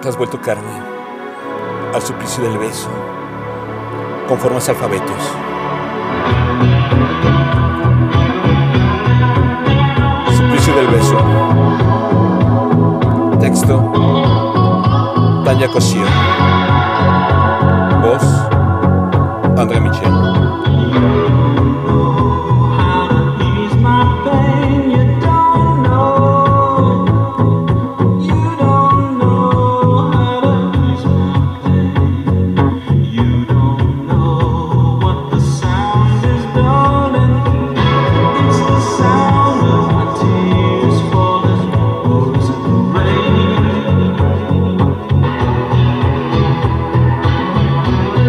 te has vuelto carne al suplicio del beso, con formas alfabetos. Suplicio del beso. Texto. Tania Cosío. Voz. André Michel.